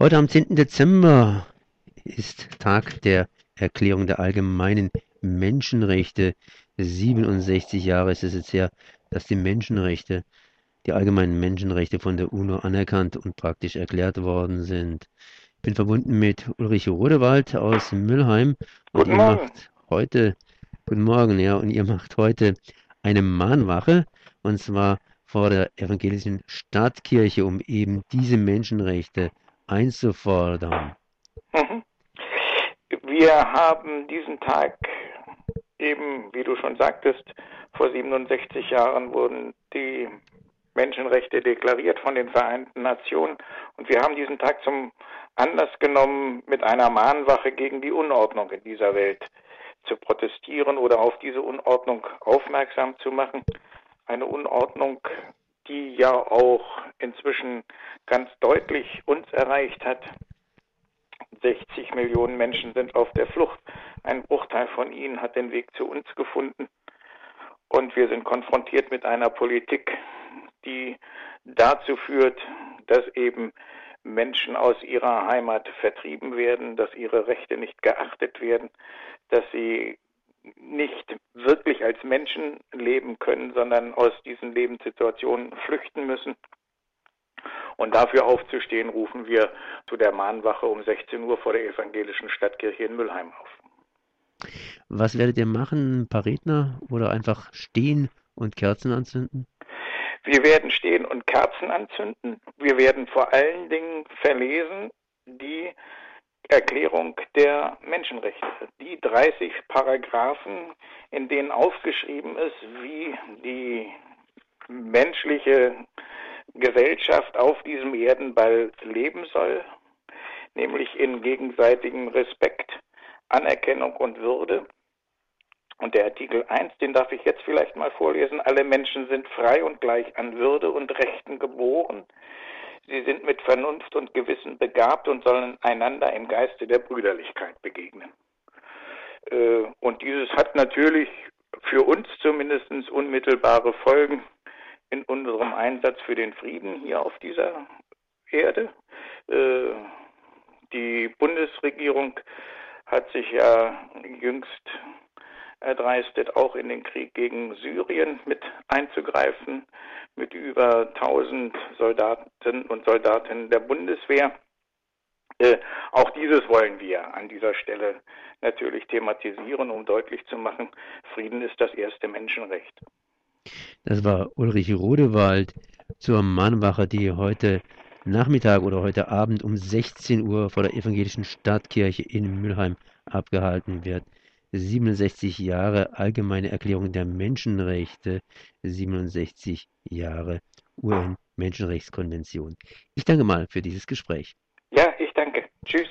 Heute am 10. Dezember ist Tag der Erklärung der allgemeinen Menschenrechte. 67 Jahre ist es jetzt her, dass die Menschenrechte, die allgemeinen Menschenrechte von der UNO anerkannt und praktisch erklärt worden sind. Ich bin verbunden mit Ulrich Rodewald aus Müllheim und Guten ihr Morgen. macht heute, guten Morgen, ja, und ihr macht heute eine Mahnwache und zwar vor der evangelischen Stadtkirche, um eben diese Menschenrechte einzufordern. Wir haben diesen Tag eben, wie du schon sagtest, vor 67 Jahren wurden die Menschenrechte deklariert von den Vereinten Nationen und wir haben diesen Tag zum Anlass genommen, mit einer Mahnwache gegen die Unordnung in dieser Welt zu protestieren oder auf diese Unordnung aufmerksam zu machen. Eine Unordnung, die ja auch inzwischen ganz deutlich uns erreicht hat. 60 Millionen Menschen sind auf der Flucht. Ein Bruchteil von ihnen hat den Weg zu uns gefunden. Und wir sind konfrontiert mit einer Politik, die dazu führt, dass eben Menschen aus ihrer Heimat vertrieben werden, dass ihre Rechte nicht geachtet werden, dass sie nicht wirklich als Menschen leben können, sondern aus diesen Lebenssituationen flüchten müssen. Und dafür aufzustehen, rufen wir zu der Mahnwache um 16 Uhr vor der evangelischen Stadtkirche in Müllheim auf. Was werdet ihr machen? Ein paar Redner oder einfach stehen und Kerzen anzünden? Wir werden stehen und Kerzen anzünden. Wir werden vor allen Dingen verlesen Erklärung der Menschenrechte, die 30 Paragraphen, in denen aufgeschrieben ist, wie die menschliche Gesellschaft auf diesem Erdenball leben soll, nämlich in gegenseitigem Respekt, Anerkennung und Würde. Und der Artikel 1, den darf ich jetzt vielleicht mal vorlesen. Alle Menschen sind frei und gleich an Würde und Rechten geboren. Sie sind mit Vernunft und Gewissen begabt und sollen einander im Geiste der Brüderlichkeit begegnen. Äh, und dieses hat natürlich für uns zumindest unmittelbare Folgen in unserem Einsatz für den Frieden hier auf dieser Erde. Äh, die Bundesregierung hat sich ja jüngst erdreistet, auch in den Krieg gegen Syrien mit einzugreifen, mit über 1000 Soldaten und Soldatinnen der Bundeswehr. Äh, auch dieses wollen wir an dieser Stelle natürlich thematisieren, um deutlich zu machen, Frieden ist das erste Menschenrecht. Das war Ulrich Rodewald zur Mahnwache, die heute Nachmittag oder heute Abend um 16 Uhr vor der evangelischen Stadtkirche in Mülheim abgehalten wird. 67 Jahre Allgemeine Erklärung der Menschenrechte, 67 Jahre UN-Menschenrechtskonvention. Ich danke mal für dieses Gespräch. Ja, ich danke. Tschüss.